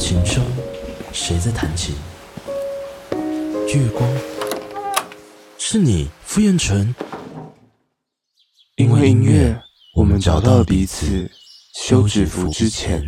琴声谁在弹琴？月光。是你傅彦辰因为音乐我们找到了彼此休止符之前。